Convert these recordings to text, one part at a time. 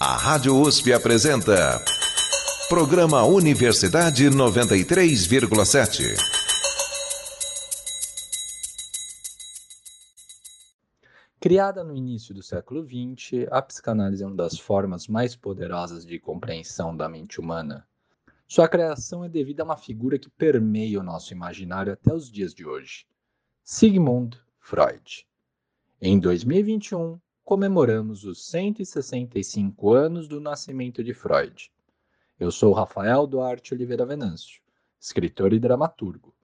A Rádio USP apresenta. Programa Universidade 93,7. Criada no início do século XX, a psicanálise é uma das formas mais poderosas de compreensão da mente humana. Sua criação é devida a uma figura que permeia o nosso imaginário até os dias de hoje: Sigmund Freud. Em 2021, comemoramos os 165 anos do nascimento de Freud. Eu sou Rafael Duarte Oliveira Venâncio, escritor e dramaturgo,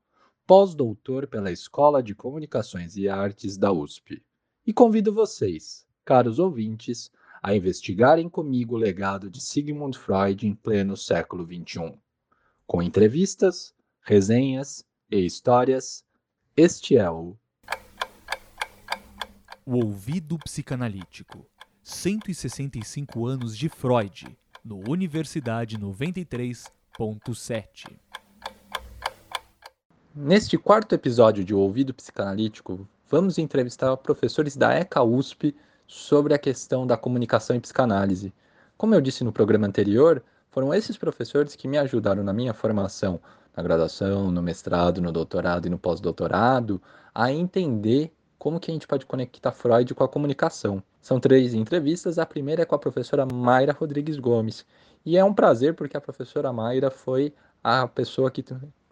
pós-doutor pela Escola de Comunicações e Artes da USP e convido vocês, caros ouvintes, a investigarem comigo o legado de Sigmund Freud em pleno século XXI. Com entrevistas, resenhas e histórias, este é o. O Ouvido Psicanalítico 165 anos de Freud, no Universidade 93.7. Neste quarto episódio de O Ouvido Psicanalítico, vamos entrevistar professores da ECA USP sobre a questão da comunicação e psicanálise. Como eu disse no programa anterior, foram esses professores que me ajudaram na minha formação, na graduação, no mestrado, no doutorado e no pós-doutorado, a entender como que a gente pode conectar Freud com a comunicação. São três entrevistas, a primeira é com a professora Mayra Rodrigues Gomes. E é um prazer porque a professora Mayra foi a pessoa que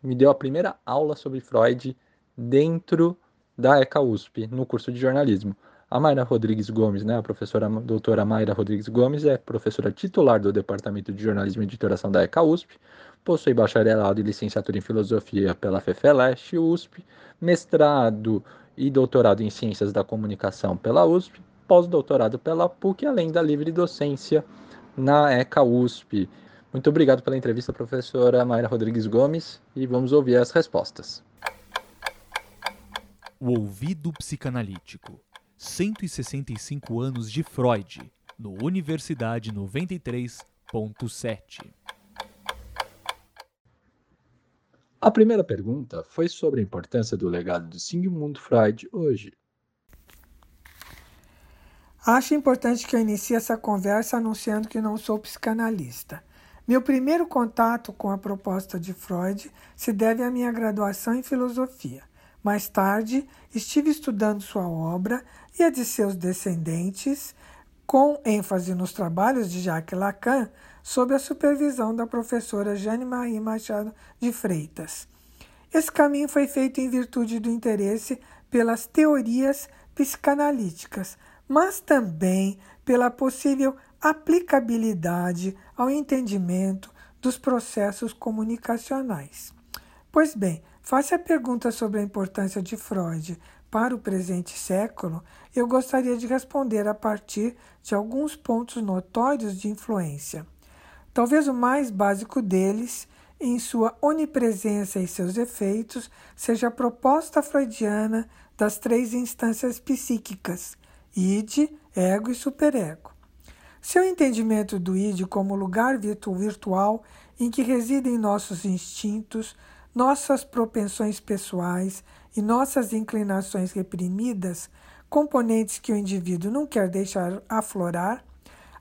me deu a primeira aula sobre Freud dentro da ECA USP, no curso de jornalismo. A Mayra Rodrigues Gomes, né, a professora a doutora Mayra Rodrigues Gomes, é professora titular do Departamento de Jornalismo e Editoração da ECA USP, possui bacharelado e licenciatura em Filosofia pela FEFELESH USP, mestrado e doutorado em Ciências da Comunicação pela USP, pós-doutorado pela PUC, além da livre docência na ECA USP. Muito obrigado pela entrevista, professora Mayra Rodrigues Gomes, e vamos ouvir as respostas. O Ouvido Psicanalítico 165 anos de Freud, no Universidade 93.7. A primeira pergunta foi sobre a importância do legado de Sigmund Freud hoje. Acho importante que eu inicie essa conversa anunciando que não sou psicanalista. Meu primeiro contato com a proposta de Freud se deve à minha graduação em filosofia. Mais tarde, estive estudando sua obra e a de seus descendentes, com ênfase nos trabalhos de Jacques Lacan, sob a supervisão da professora Jane Marie Machado de Freitas. Esse caminho foi feito em virtude do interesse pelas teorias psicanalíticas, mas também pela possível aplicabilidade ao entendimento dos processos comunicacionais. Pois bem, Face a pergunta sobre a importância de Freud para o presente século, eu gostaria de responder a partir de alguns pontos notórios de influência. Talvez o mais básico deles, em sua onipresença e seus efeitos, seja a proposta freudiana das três instâncias psíquicas: id, ego e superego. Seu entendimento do id como lugar virtual em que residem nossos instintos, nossas propensões pessoais e nossas inclinações reprimidas, componentes que o indivíduo não quer deixar aflorar,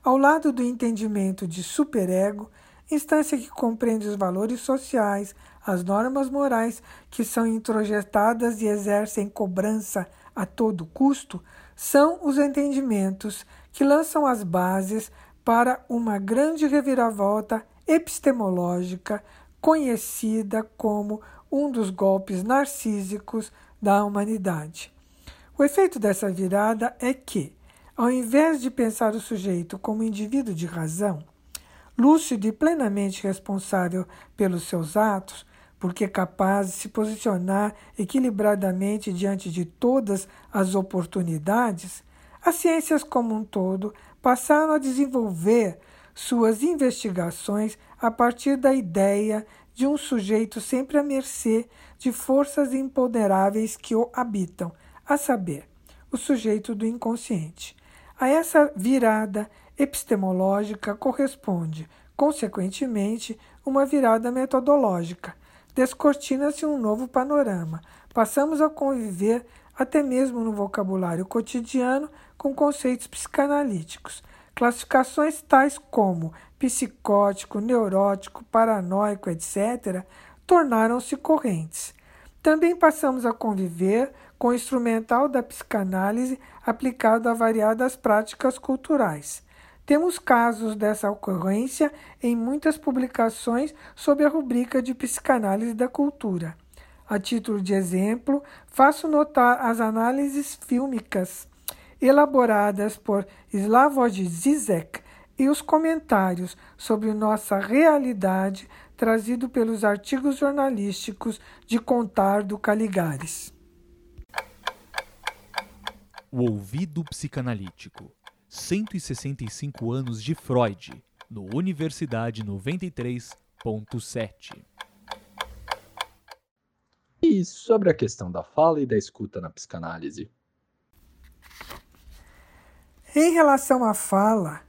ao lado do entendimento de superego, instância que compreende os valores sociais, as normas morais que são introjetadas e exercem cobrança a todo custo, são os entendimentos que lançam as bases para uma grande reviravolta epistemológica conhecida como um dos golpes narcísicos da humanidade. O efeito dessa virada é que, ao invés de pensar o sujeito como indivíduo de razão, lúcido e plenamente responsável pelos seus atos, porque capaz de se posicionar equilibradamente diante de todas as oportunidades, as ciências como um todo passaram a desenvolver suas investigações a partir da ideia de um sujeito sempre à mercê de forças imponderáveis que o habitam, a saber, o sujeito do inconsciente. A essa virada epistemológica corresponde, consequentemente, uma virada metodológica. Descortina-se um novo panorama. Passamos a conviver, até mesmo no vocabulário cotidiano, com conceitos psicanalíticos classificações tais como psicótico, neurótico, paranoico, etc., tornaram-se correntes. Também passamos a conviver com o instrumental da psicanálise aplicado a variadas práticas culturais. Temos casos dessa ocorrência em muitas publicações sob a rubrica de psicanálise da cultura. A título de exemplo, faço notar as análises fílmicas elaboradas por Slavoj Zizek e os comentários sobre nossa realidade trazido pelos artigos jornalísticos de Contardo Caligares. O ouvido psicanalítico. 165 anos de Freud, no Universidade 93.7. E sobre a questão da fala e da escuta na psicanálise? Em relação à fala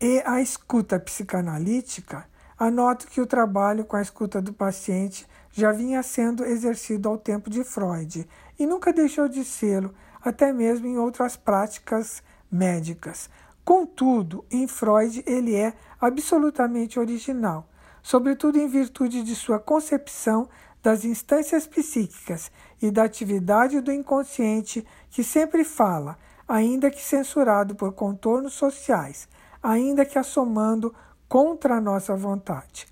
e à escuta psicanalítica, anoto que o trabalho com a escuta do paciente já vinha sendo exercido ao tempo de Freud e nunca deixou de sê-lo, até mesmo em outras práticas médicas. Contudo, em Freud ele é absolutamente original, sobretudo em virtude de sua concepção das instâncias psíquicas e da atividade do inconsciente que sempre fala, ainda que censurado por contornos sociais, ainda que assomando contra a nossa vontade.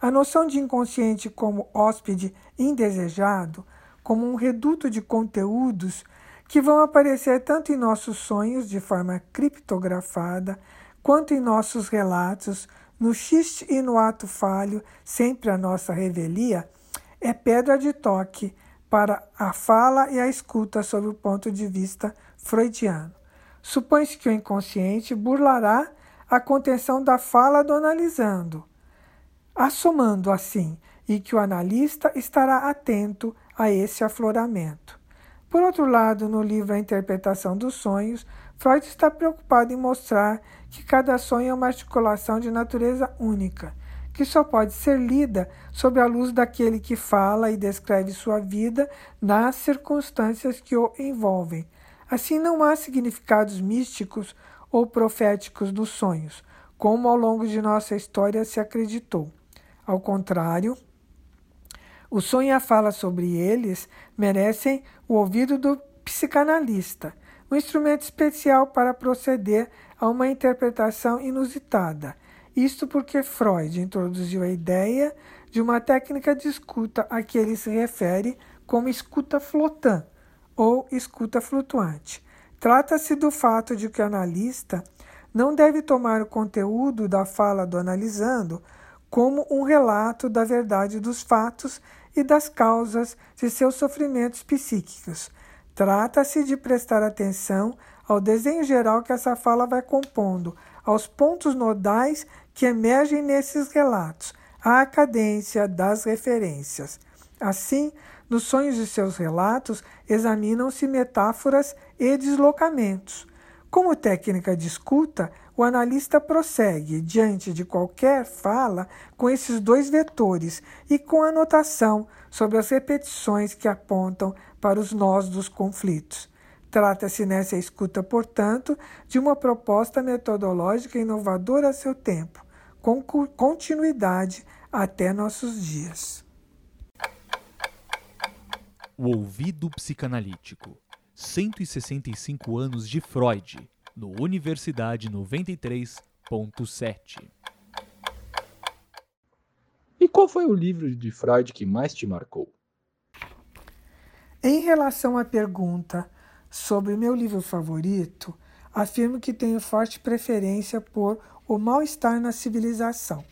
A noção de inconsciente como hóspede indesejado, como um reduto de conteúdos que vão aparecer tanto em nossos sonhos de forma criptografada, quanto em nossos relatos, no xiste e no ato falho, sempre a nossa revelia, é pedra de toque para a fala e a escuta sob o ponto de vista freudiano. Supõe-se que o inconsciente burlará a contenção da fala do analisando, assomando assim, e que o analista estará atento a esse afloramento. Por outro lado, no livro A Interpretação dos Sonhos, Freud está preocupado em mostrar que cada sonho é uma articulação de natureza única que só pode ser lida sob a luz daquele que fala e descreve sua vida nas circunstâncias que o envolvem. Assim, não há significados místicos ou proféticos nos sonhos, como ao longo de nossa história se acreditou. Ao contrário, o sonho e a fala sobre eles merecem o ouvido do psicanalista, um instrumento especial para proceder a uma interpretação inusitada isto porque Freud introduziu a ideia de uma técnica de escuta a que ele se refere como escuta flotante ou escuta flutuante. Trata-se do fato de que o analista não deve tomar o conteúdo da fala do analisando como um relato da verdade dos fatos e das causas de seus sofrimentos psíquicos. Trata-se de prestar atenção ao desenho geral que essa fala vai compondo, aos pontos nodais que emergem nesses relatos, à cadência das referências. Assim, nos sonhos de seus relatos, examinam-se metáforas e deslocamentos. Como técnica de escuta, o analista prossegue, diante de qualquer fala, com esses dois vetores e com anotação sobre as repetições que apontam para os nós dos conflitos. Trata-se nessa escuta, portanto, de uma proposta metodológica inovadora a seu tempo, com continuidade até nossos dias. O ouvido psicanalítico. 165 anos de Freud, no Universidade 93.7. E qual foi o livro de Freud que mais te marcou? Em relação à pergunta sobre o meu livro favorito, afirmo que tenho forte preferência por O Mal-Estar na Civilização.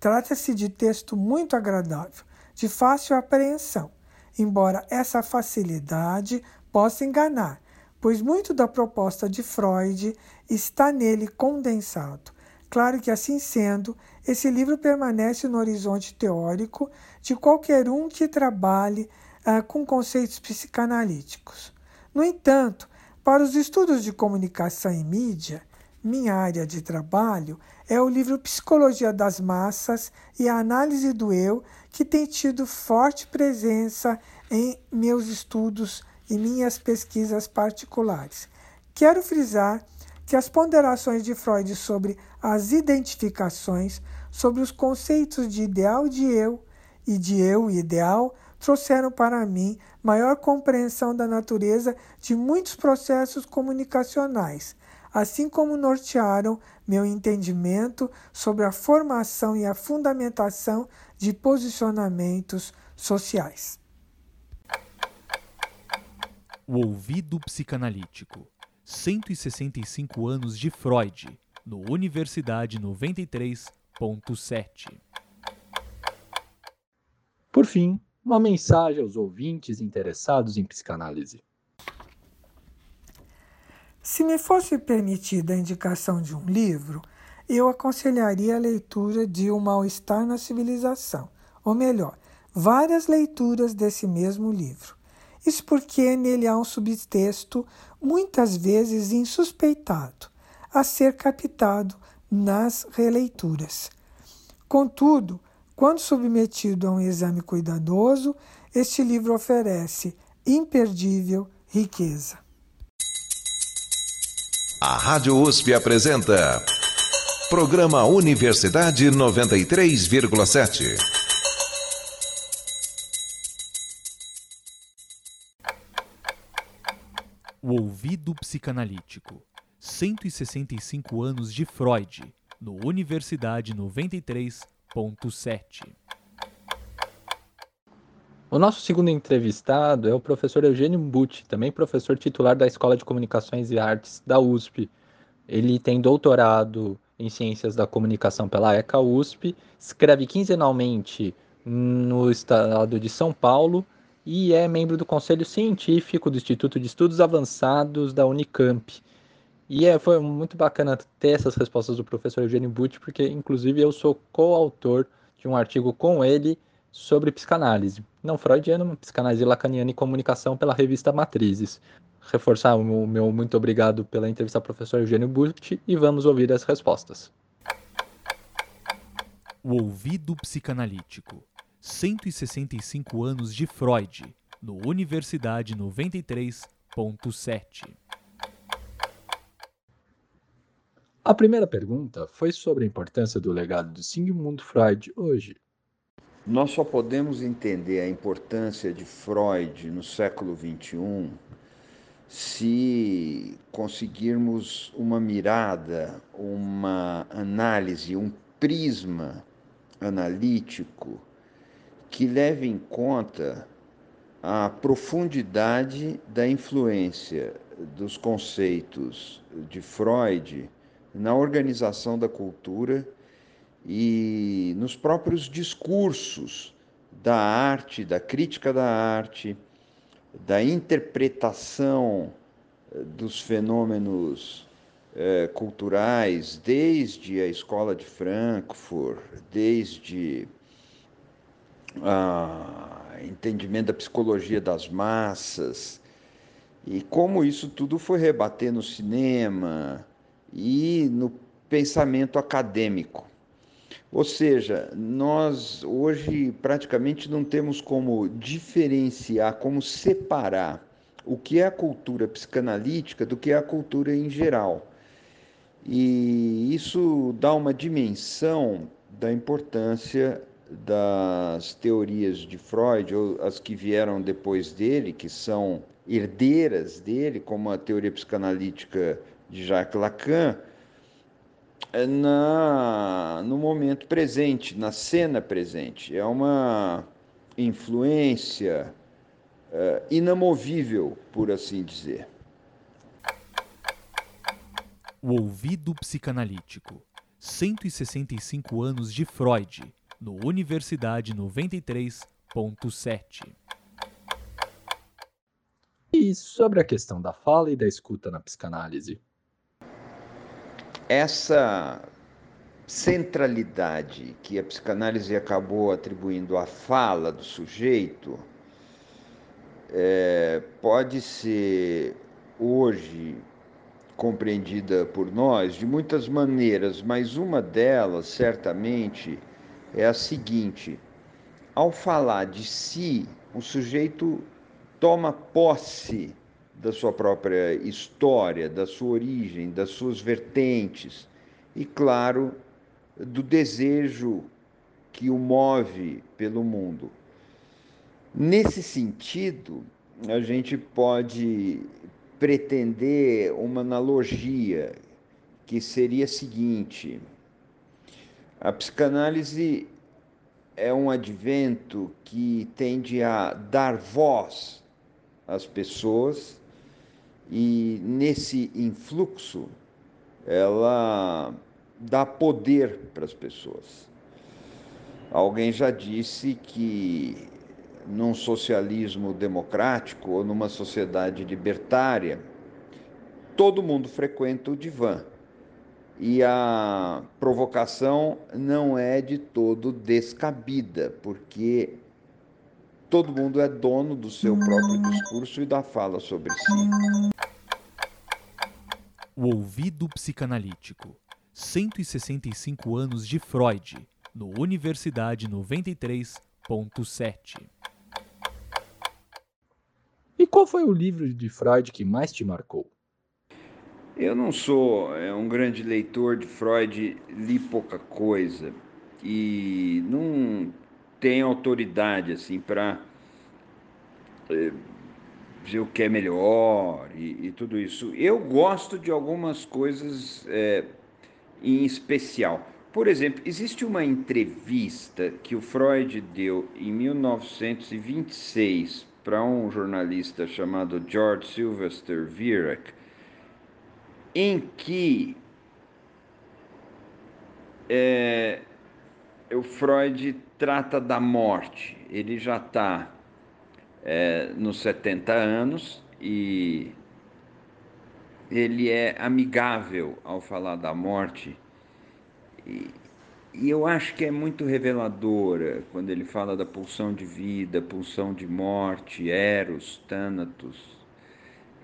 Trata-se de texto muito agradável, de fácil apreensão, embora essa facilidade possa enganar, pois muito da proposta de Freud está nele condensado. Claro que, assim sendo, esse livro permanece no horizonte teórico de qualquer um que trabalhe uh, com conceitos psicanalíticos. No entanto, para os estudos de comunicação e mídia, minha área de trabalho é o livro Psicologia das Massas e a Análise do Eu, que tem tido forte presença em meus estudos e minhas pesquisas particulares. Quero frisar que as ponderações de Freud sobre as identificações, sobre os conceitos de ideal de eu e de eu ideal, trouxeram para mim maior compreensão da natureza de muitos processos comunicacionais, assim como nortearam meu entendimento sobre a formação e a fundamentação de posicionamentos sociais. O ouvido psicanalítico. 165 anos de Freud, no Universidade 93.7. Por fim, uma mensagem aos ouvintes interessados em psicanálise. Se me fosse permitida a indicação de um livro, eu aconselharia a leitura de O Mal-Estar na Civilização, ou melhor, várias leituras desse mesmo livro. Isso porque nele há um subtexto muitas vezes insuspeitado, a ser captado nas releituras. Contudo, quando submetido a um exame cuidadoso, este livro oferece imperdível riqueza. A Rádio USP apresenta Programa Universidade 93,7. O ouvido psicanalítico. 165 anos de Freud, no Universidade 93.7. O nosso segundo entrevistado é o professor Eugênio Butti, também professor titular da Escola de Comunicações e Artes da USP. Ele tem doutorado em Ciências da Comunicação pela ECA USP, escreve quinzenalmente no estado de São Paulo e é membro do Conselho Científico do Instituto de Estudos Avançados da Unicamp. E é, foi muito bacana ter essas respostas do professor Eugênio Butti, porque inclusive eu sou coautor de um artigo com ele sobre psicanálise, não freudiana, psicanálise lacaniana e comunicação pela revista Matrizes. Reforçar o meu muito obrigado pela entrevista ao professor Eugênio Butti e vamos ouvir as respostas. O ouvido psicanalítico. 165 anos de Freud, no Universidade 93.7. A primeira pergunta foi sobre a importância do legado de Sigmund Freud hoje. Nós só podemos entender a importância de Freud no século XXI se conseguirmos uma mirada, uma análise, um prisma analítico que leve em conta a profundidade da influência dos conceitos de Freud na organização da cultura e nos próprios discursos da arte, da crítica da arte, da interpretação eh, dos fenômenos eh, culturais, desde a escola de Frankfurt, desde o entendimento da psicologia das massas, e como isso tudo foi rebater no cinema e no pensamento acadêmico. Ou seja, nós hoje praticamente não temos como diferenciar, como separar o que é a cultura psicanalítica do que é a cultura em geral. E isso dá uma dimensão da importância das teorias de Freud, ou as que vieram depois dele, que são herdeiras dele, como a teoria psicanalítica de Jacques Lacan, é na, no momento presente, na cena presente. É uma influência é, inamovível, por assim dizer. O ouvido psicanalítico. 165 anos de Freud, no Universidade 93.7. E sobre a questão da fala e da escuta na psicanálise? Essa centralidade que a psicanálise acabou atribuindo à fala do sujeito é, pode ser hoje compreendida por nós de muitas maneiras, mas uma delas, certamente, é a seguinte: ao falar de si, o sujeito toma posse da sua própria história, da sua origem, das suas vertentes e, claro, do desejo que o move pelo mundo. Nesse sentido, a gente pode pretender uma analogia que seria a seguinte: a psicanálise é um advento que tende a dar voz às pessoas e nesse influxo ela dá poder para as pessoas. Alguém já disse que num socialismo democrático ou numa sociedade libertária, todo mundo frequenta o divã. E a provocação não é de todo descabida, porque todo mundo é dono do seu próprio discurso e da fala sobre si. O ouvido psicanalítico. 165 anos de Freud, no Universidade 93.7. E qual foi o livro de Freud que mais te marcou? Eu não sou é, um grande leitor de Freud, li pouca coisa e não tenho autoridade assim para é, dizer o que é melhor e, e, tudo isso. Eu gosto de algumas coisas é, em especial. Por exemplo, existe uma entrevista que o Freud deu em 1926 para um jornalista chamado George Sylvester Viereck, em que é, o Freud trata da morte. Ele já está é, nos 70 anos e ele é amigável ao falar da morte. E, e eu acho que é muito reveladora quando ele fala da pulsão de vida, pulsão de morte, Eros, Thanatos.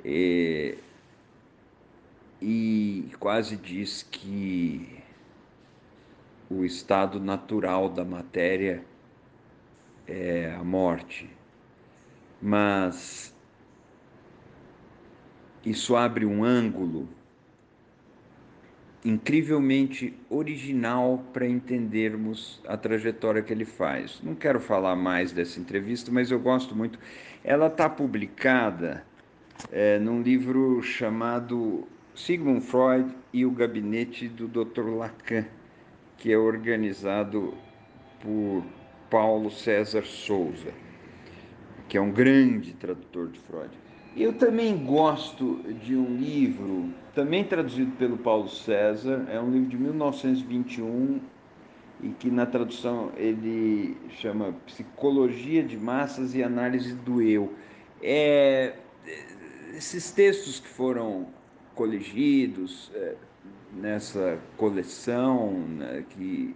E, e quase diz que o estado natural da matéria é a morte. Mas isso abre um ângulo incrivelmente original para entendermos a trajetória que ele faz. Não quero falar mais dessa entrevista, mas eu gosto muito. Ela está publicada é, num livro chamado Sigmund Freud e o Gabinete do Dr. Lacan, que é organizado por Paulo César Souza, que é um grande tradutor de Freud. Eu também gosto de um livro, também traduzido pelo Paulo César, é um livro de 1921 e que na tradução ele chama Psicologia de Massas e Análise do Eu. É, esses textos que foram colegidos é, nessa coleção né, que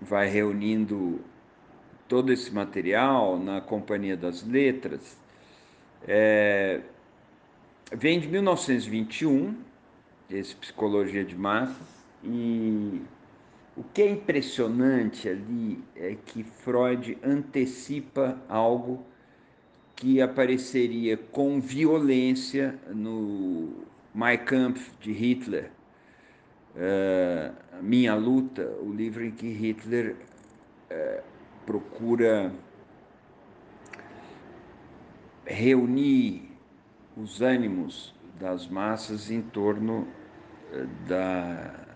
vai reunindo todo esse material na Companhia das Letras, é, vem de 1921, esse Psicologia de Massas, e o que é impressionante ali é que Freud antecipa algo que apareceria com violência no Mein Kampf de Hitler, uh, Minha Luta, o livro em que Hitler uh, procura reunir os ânimos das massas em torno eh, da,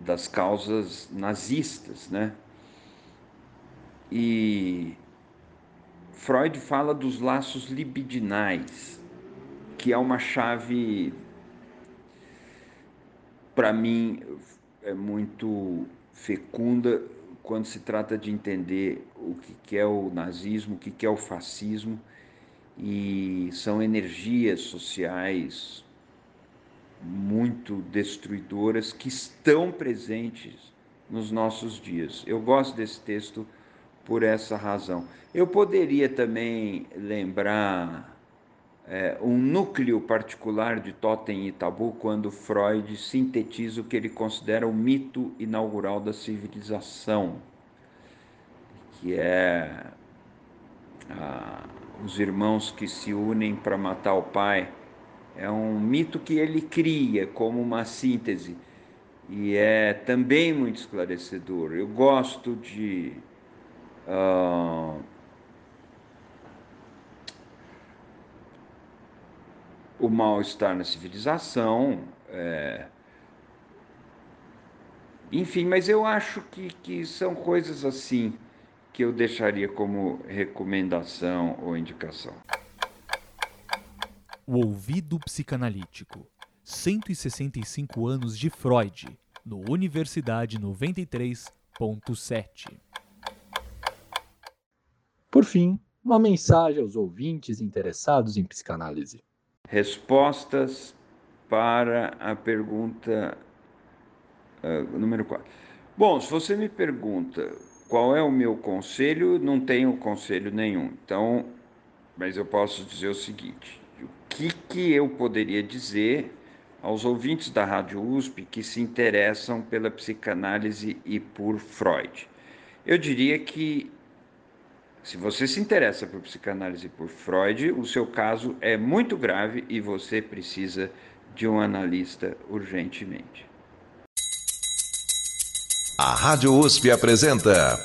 das causas nazistas, né? E Freud fala dos laços libidinais, que é uma chave, para mim, é muito fecunda quando se trata de entender o que é o nazismo, o que é o fascismo e são energias sociais muito destruidoras que estão presentes nos nossos dias. Eu gosto desse texto por essa razão. Eu poderia também lembrar é, um núcleo particular de Totem e Tabu quando Freud sintetiza o que ele considera o mito inaugural da civilização, que é a os irmãos que se unem para matar o pai. É um mito que ele cria como uma síntese e é também muito esclarecedor. Eu gosto de. Uh, o mal-estar na civilização. É, enfim, mas eu acho que, que são coisas assim que eu deixaria como recomendação ou indicação. O ouvido psicanalítico. 165 anos de Freud, no Universidade 93.7. Por fim, uma mensagem aos ouvintes interessados em psicanálise. Respostas para a pergunta uh, número 4. Bom, se você me pergunta qual é o meu conselho, não tenho conselho nenhum. Então, mas eu posso dizer o seguinte: o que, que eu poderia dizer aos ouvintes da Rádio USP que se interessam pela psicanálise e por Freud? Eu diria que se você se interessa por psicanálise e por Freud, o seu caso é muito grave e você precisa de um analista urgentemente. A Rádio USP apresenta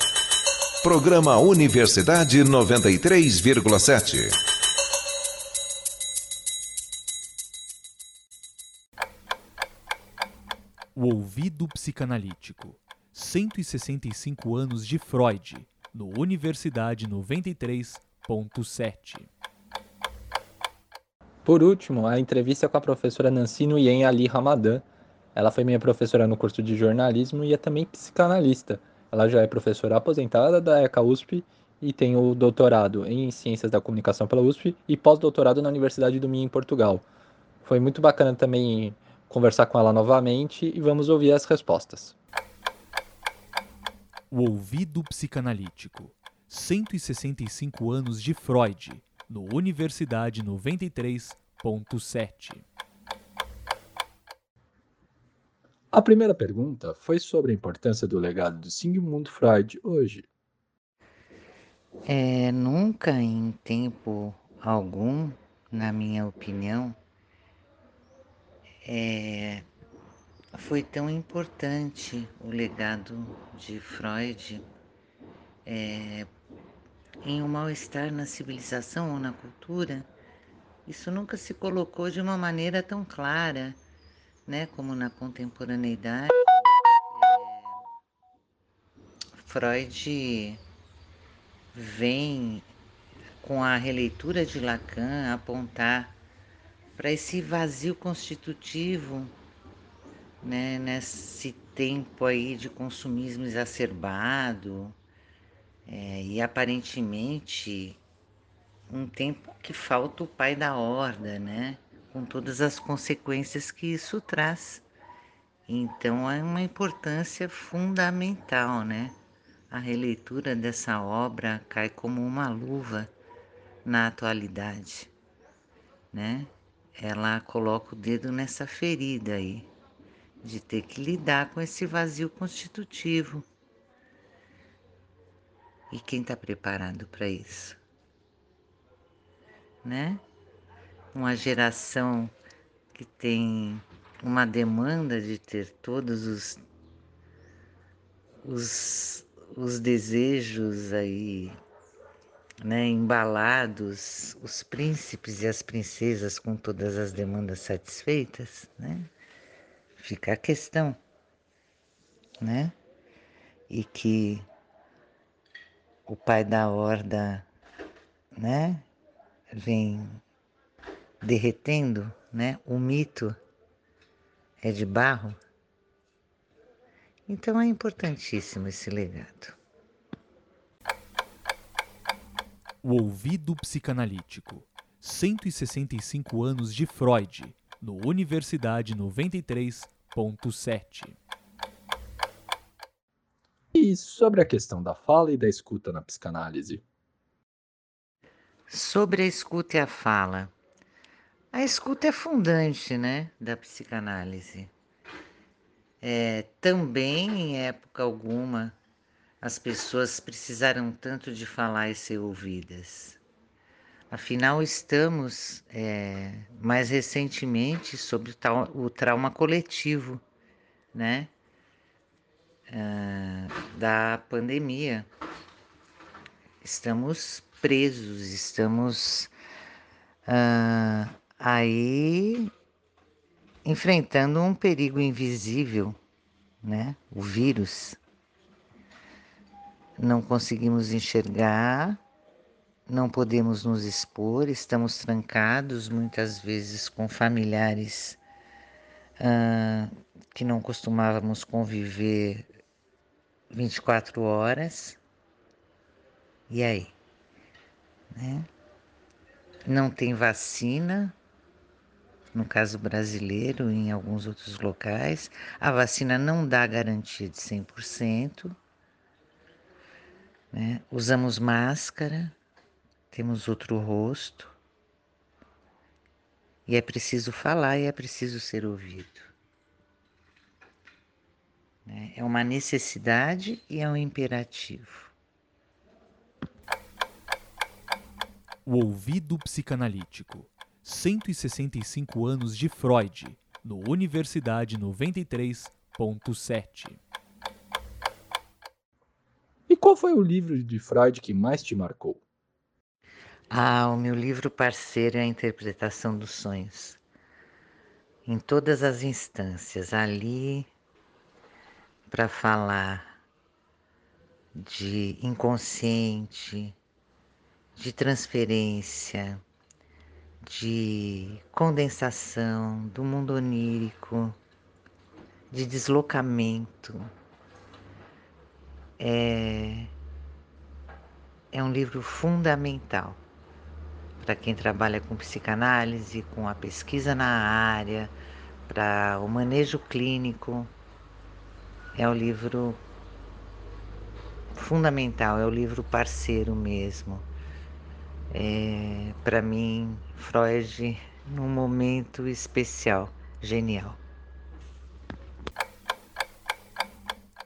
Programa Universidade 93,7. O ouvido psicanalítico. 165 anos de Freud no Universidade 93.7. Por último, a entrevista com a professora Nancy Nguyen Ali Ramadan. Ela foi minha professora no curso de jornalismo e é também psicanalista. Ela já é professora aposentada da ECA USP e tem o doutorado em Ciências da Comunicação pela USP e pós-doutorado na Universidade do Minho, em Portugal. Foi muito bacana também conversar com ela novamente e vamos ouvir as respostas. O ouvido psicanalítico. 165 anos de Freud, no Universidade 93.7. A primeira pergunta foi sobre a importância do legado de Sigmund Freud hoje. É, nunca em tempo algum, na minha opinião, é, foi tão importante o legado de Freud é, em um mal-estar na civilização ou na cultura, isso nunca se colocou de uma maneira tão clara, né, como na contemporaneidade. É, Freud vem com a releitura de Lacan apontar para esse vazio constitutivo né, nesse tempo aí de consumismo exacerbado é, e aparentemente um tempo que falta o pai da horda, né, com todas as consequências que isso traz. Então é uma importância fundamental, né? A releitura dessa obra cai como uma luva na atualidade, né? Ela coloca o dedo nessa ferida aí de ter que lidar com esse vazio constitutivo. E quem está preparado para isso? Né? Uma geração que tem uma demanda de ter todos os, os, os desejos aí né, embalados, os príncipes e as princesas com todas as demandas satisfeitas, né? Fica a questão, né? E que o pai da horda, né, vem derretendo, né? O mito é de barro. Então é importantíssimo esse legado. O ouvido psicanalítico. 165 anos de Freud no Universidade 93.7. E sobre a questão da fala e da escuta na psicanálise? Sobre a escuta e a fala. A escuta é fundante, né, da psicanálise. É, também, em época alguma, as pessoas precisaram tanto de falar e ser ouvidas. Afinal, estamos é, mais recentemente sobre o, trauma coletivo, né? Uh, da pandemia. Estamos presos, estamos uh, aí enfrentando um perigo invisível, né? O vírus. Não conseguimos enxergar, não podemos nos expor, estamos trancados muitas vezes com familiares uh, que não costumávamos conviver 24 horas. E aí? Né? Não tem vacina, no caso brasileiro, em alguns outros locais. A vacina não dá garantia de 100%. Né? Usamos máscara, temos outro rosto. E é preciso falar e é preciso ser ouvido. Né? É uma necessidade e é um imperativo. O ouvido psicanalítico. 165 anos de Freud, no Universidade 93.7. E qual foi o livro de Freud que mais te marcou? Ah, o meu livro parceiro é a interpretação dos sonhos. Em todas as instâncias, ali para falar de inconsciente, de transferência, de condensação, do mundo onírico, de deslocamento. É, é um livro fundamental para quem trabalha com psicanálise, com a pesquisa na área, para o manejo clínico. É o livro fundamental, é o livro parceiro mesmo. É, para mim, Freud, num momento especial, genial.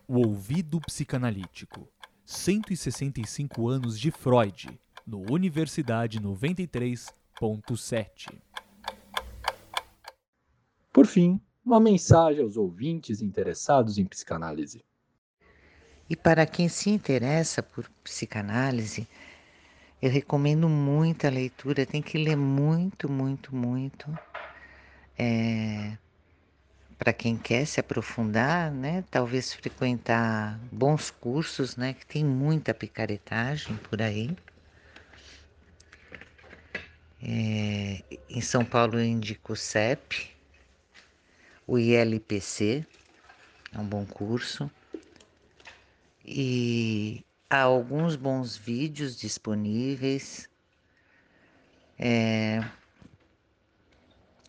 O ouvido psicanalítico. 165 anos de Freud no Universidade 93.7. Por fim, uma mensagem aos ouvintes interessados em psicanálise. E para quem se interessa por psicanálise, eu recomendo muito a leitura, tem que ler muito, muito, muito. É, para quem quer se aprofundar, né, talvez frequentar bons cursos, né, que tem muita picaretagem por aí. É, em São Paulo eu indico o CEP, o ILPC, é um bom curso. E há alguns bons vídeos disponíveis. É,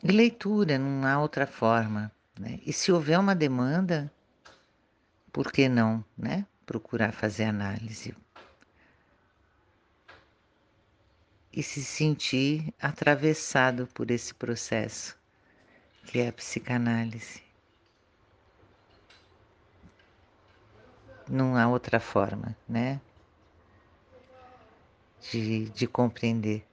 e leitura, não há outra forma. Né? E se houver uma demanda, por que não né? procurar fazer análise? E se sentir atravessado por esse processo, que é a psicanálise. Não há outra forma, né? De, de compreender.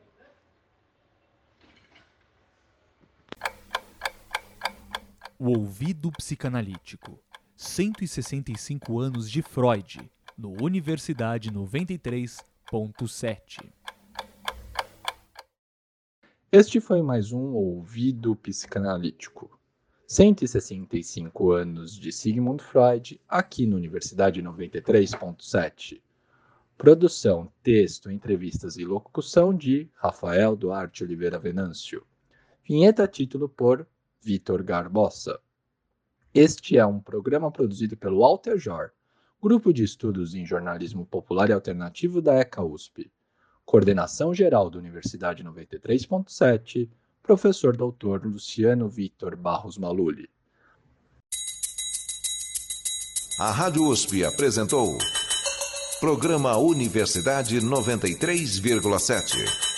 O ouvido psicanalítico. 165 anos de Freud, no Universidade 93.7. Este foi mais um Ouvido Psicanalítico. 165 anos de Sigmund Freud, aqui na Universidade 93.7. Produção, texto, entrevistas e locução de Rafael Duarte Oliveira Venâncio. Vinheta título por Vitor Garbosa. Este é um programa produzido pelo Walter Jor, Grupo de Estudos em Jornalismo Popular e Alternativo da ECA USP. Coordenação Geral da Universidade 93.7, professor doutor Luciano Vitor Barros Maluli. A Rádio USP apresentou Programa Universidade 93,7.